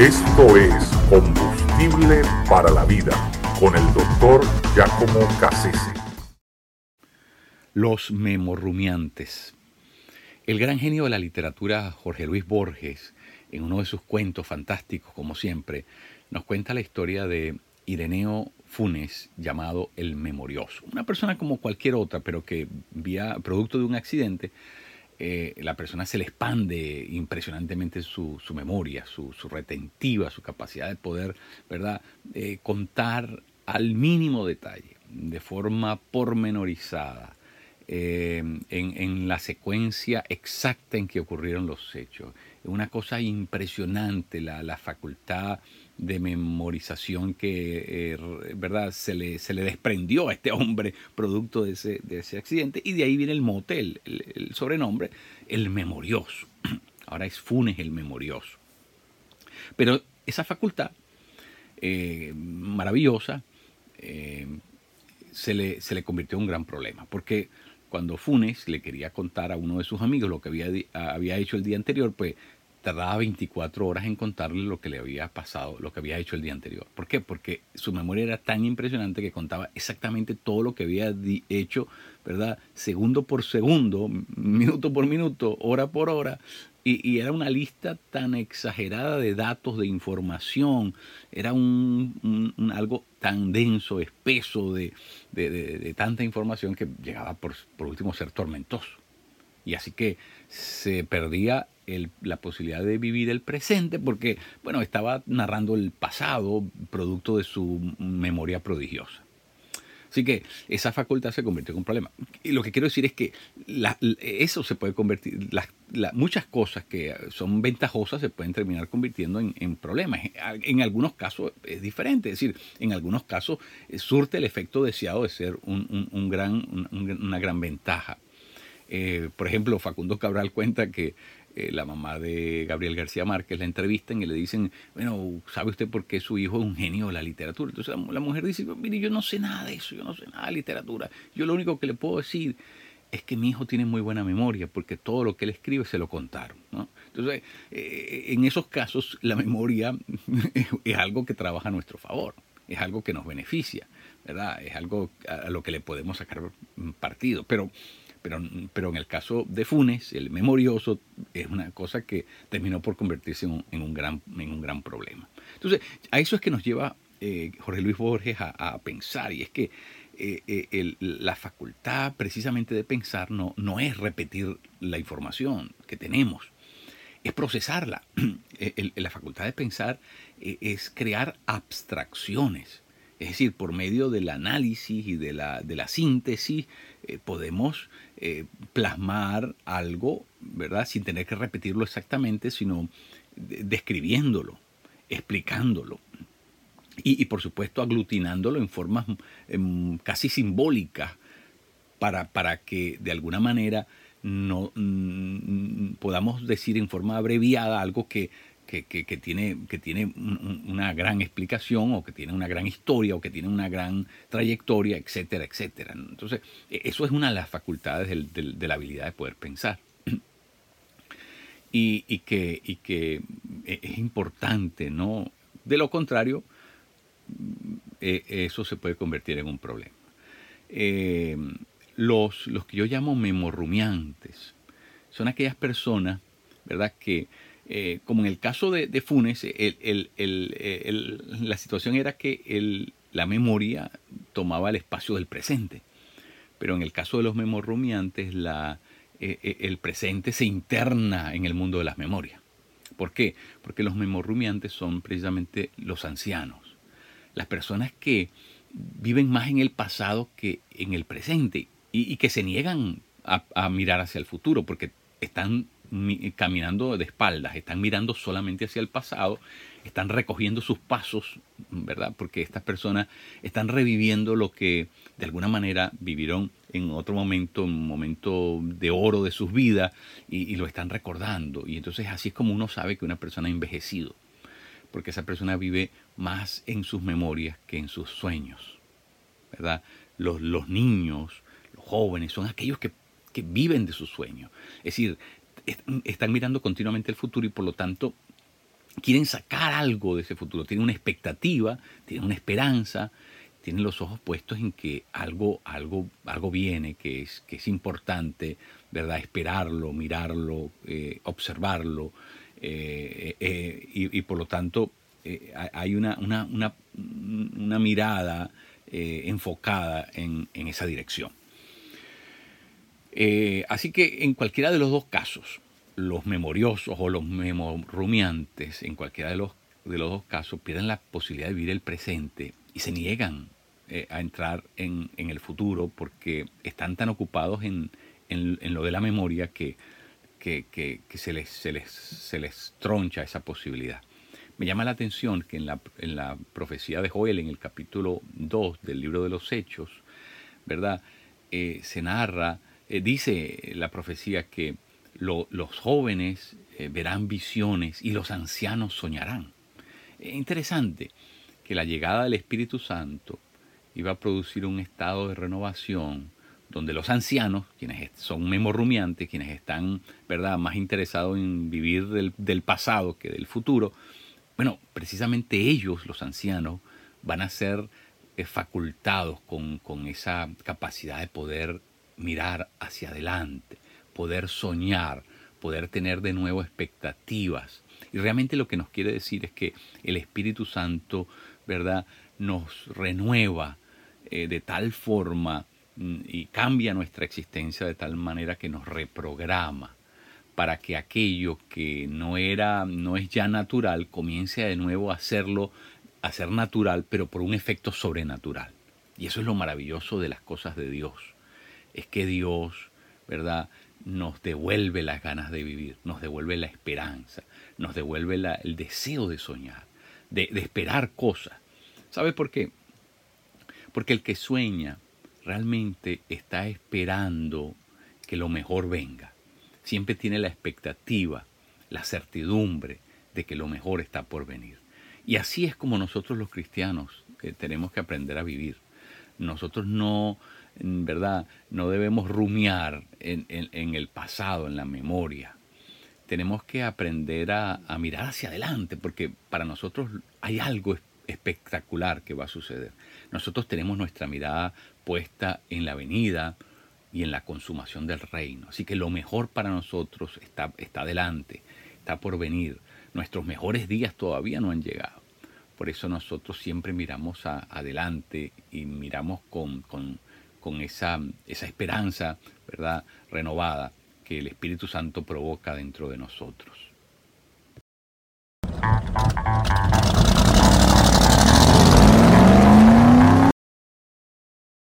Esto es Combustible para la Vida con el doctor Giacomo Cassese. Los memorrumiantes. El gran genio de la literatura, Jorge Luis Borges, en uno de sus cuentos fantásticos, como siempre, nos cuenta la historia de Ireneo Funes, llamado el Memorioso. Una persona como cualquier otra, pero que, vía producto de un accidente, eh, la persona se le expande impresionantemente su, memoria, su, retentiva, su capacidad de poder, ¿verdad?, eh, contar al mínimo detalle, de forma pormenorizada, eh, en, la secuencia exacta en que ocurrieron los hechos. Una cosa impresionante la, la facultad de memorización que eh, ¿verdad? Se, le, se le desprendió a este hombre producto de ese, de ese accidente y de ahí viene el motel, el, sobrenombre, el memorioso. Ahora es Funes el memorioso. Pero esa facultad eh, maravillosa eh, se, le, se le convirtió en un gran problema, porque cuando Funes le quería contar a uno de sus amigos lo que había, había hecho el día anterior, pues tardaba 24 horas en contarle lo que le había pasado, lo que había hecho el día anterior. ¿Por qué? Porque su memoria era tan impresionante que contaba exactamente todo lo que había hecho, ¿verdad? Segundo por segundo, minuto por minuto, hora por hora. Y, era una lista tan exagerada de datos, de información, era un, algo tan denso, espeso de, de, tanta información que llegaba por, por último a ser tormentoso. Y así que se perdía la posibilidad de vivir el presente porque, bueno, estaba narrando el pasado producto de su memoria prodigiosa. Así que esa facultad se convirtió en un problema. Lo que quiero decir es que eso se puede convertir, muchas cosas que son ventajosas se pueden terminar convirtiendo en, problemas. En algunos casos es diferente, es decir, en algunos casos surte el efecto deseado de ser una gran ventaja. Eh, por ejemplo, Facundo Cabral cuenta que eh, la mamá de Gabriel García Márquez la entrevistan y le dicen, bueno, ¿sabe usted por qué su hijo es un genio de la literatura? Entonces la, mujer dice, mire, yo no sé nada de eso, yo no sé nada de literatura. Yo lo único que le puedo decir es que mi hijo tiene muy buena memoria porque todo lo que él escribe se lo contaron. Entonces, eh, en esos casos la memoria es algo que trabaja a nuestro favor, es algo que nos beneficia, ¿verdad? Es algo a lo que le podemos sacar partido. Pero pero, pero en el caso de Funes, el memorioso es una cosa que terminó por convertirse en un, gran, en un gran problema. Entonces, a eso es que nos lleva eh, Jorge Luis Borges a, pensar, y es que eh, eh, la facultad precisamente de pensar no, no es repetir la información que tenemos, es procesarla. la facultad de pensar es crear abstracciones. Es decir, por medio del análisis y de la, de la síntesis podemos eh, plasmar algo, ¿verdad? Sin tener que repetirlo exactamente, sino describiéndolo, explicándolo. Y, por supuesto aglutinándolo en formas em, casi simbólicas para, para que de alguna manera no, podamos decir en forma abreviada algo que que, tiene, que tiene una gran explicación o que tiene una gran historia o que tiene una gran trayectoria, etcétera, etcétera. Entonces, e, eso es una de las facultades de la habilidad de poder pensar. Y, que, e, es importante, ¿no? De lo contrario, e, eso se puede convertir en un problema. Eh, los, los que yo llamo memorrumiantes son aquellas personas, ¿verdad?, que eh, como en el caso de, Funes, la situación era que la memoria tomaba el espacio del presente. Pero en el caso de los memorrumiantes, la, eh, eh, el presente se interna en el mundo de las memorias. ¿Por qué? Porque los memorrumiantes son precisamente los ancianos, las personas que viven más en el pasado que en el presente y, que se niegan a mirar hacia el futuro porque están caminando de espaldas, están mirando solamente hacia el pasado, están recogiendo sus pasos, ¿verdad? Porque estas personas están reviviendo lo que de alguna manera vivieron en otro momento, un momento de oro de sus vidas, y, lo están recordando. Y entonces así es como uno sabe que una persona ha envejecido, porque esa persona vive más en sus memorias que en sus sueños, ¿verdad? Los, niños, los jóvenes, son aquellos que, que viven de sus sueños. Es decir, están mirando continuamente el futuro y por lo tanto quieren sacar algo de ese futuro, tienen una expectativa, tienen una esperanza, tienen los ojos puestos en que algo, algo, algo viene, que es, que es importante, ¿verdad? Esperarlo, mirarlo, eh, observarlo, eh, eh, y, por lo tanto hay una, una, una, una mirada enfocada en, en, esa dirección. Así que en cualquiera de los dos casos, los memoriosos o los memorrumiantes, en cualquiera de los, de los dos casos, pierden la posibilidad de vivir el presente y se niegan eh, a entrar en, el futuro porque están tan ocupados en, lo de la memoria que, que, se, les, se, les, se, les, troncha esa posibilidad. Me llama la atención que en la, en la profecía de Joel, en el capítulo 2 del libro de los Hechos, ¿verdad? Eh, se narra, eh, dice la profecía que los jóvenes eh, verán visiones y los ancianos soñarán. Es interesante que la llegada del Espíritu Santo iba a producir un estado de renovación donde los ancianos, quienes son memorrumiantes, quienes están ¿verdad? más interesados en vivir del, pasado que del futuro, bueno, precisamente ellos, los ancianos, van a ser eh, facultados con, con esa capacidad de poder mirar hacia adelante, poder soñar, poder tener de nuevo expectativas. Y realmente lo que nos quiere decir es que el Espíritu Santo, ¿verdad?, nos renueva eh, de tal forma mm, y cambia nuestra existencia de tal manera que nos reprograma para que aquello que no era, no es ya natural, comience de nuevo a hacerlo, a ser natural, pero por un efecto sobrenatural. Y eso es lo maravilloso de las cosas de Dios. Es que Dios, ¿verdad? nos devuelve las ganas de vivir, nos devuelve la esperanza, nos devuelve el deseo de soñar, de, esperar cosas. ¿Sabe por qué? Porque el que sueña realmente está esperando que lo mejor venga. Siempre tiene la expectativa, la certidumbre de que lo mejor está por venir. Y así es como nosotros los cristianos eh, tenemos que aprender a vivir. Nosotros no, ¿verdad? No debemos rumiar en, el pasado, en la memoria. Tenemos que aprender a, mirar hacia adelante, porque para nosotros hay algo espectacular que va a suceder. Nosotros tenemos nuestra mirada puesta en la venida y en la consumación del reino. Así que lo mejor para nosotros está, está adelante, está por venir. Nuestros mejores días todavía no han llegado. Por eso nosotros siempre miramos adelante y miramos con, con esa, esa esperanza ¿verdad? renovada que el Espíritu Santo provoca dentro de nosotros.